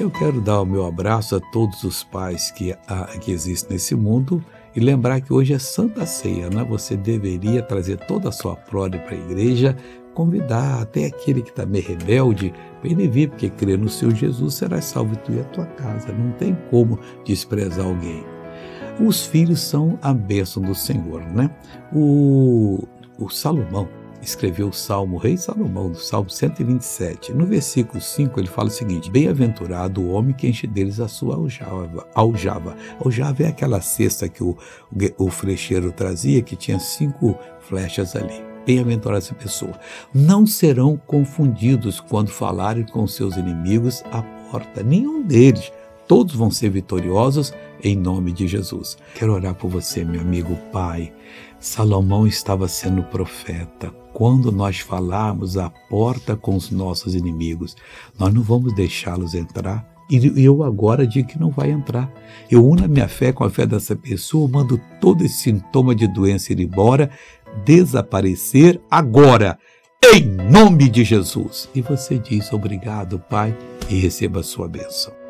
eu quero dar o meu abraço a todos os pais que, a, que existem nesse mundo e lembrar que hoje é Santa Ceia, né? Você deveria trazer toda a sua prole para a igreja, convidar até aquele que está meio rebelde para ele vir, porque crer no seu Jesus será salvo tu e a tua casa. Não tem como desprezar alguém. Os filhos são a bênção do Senhor, né? O, o Salomão, escreveu o Salmo, o rei Salomão, do Salmo 127. No versículo 5 ele fala o seguinte: Bem-aventurado o homem que enche deles a sua aljava. Aljava, aljava é aquela cesta que o, o, o frecheiro trazia, que tinha cinco flechas ali. Bem-aventurada essa pessoa. Não serão confundidos quando falarem com seus inimigos à porta, nenhum deles. Todos vão ser vitoriosos em nome de Jesus. Quero orar por você, meu amigo Pai. Salomão estava sendo profeta quando nós falarmos à porta com os nossos inimigos, nós não vamos deixá-los entrar. E eu agora digo que não vai entrar. Eu uno a minha fé com a fé dessa pessoa, mando todo esse sintoma de doença ir embora, desaparecer agora, em nome de Jesus. E você diz obrigado, Pai, e receba a sua bênção.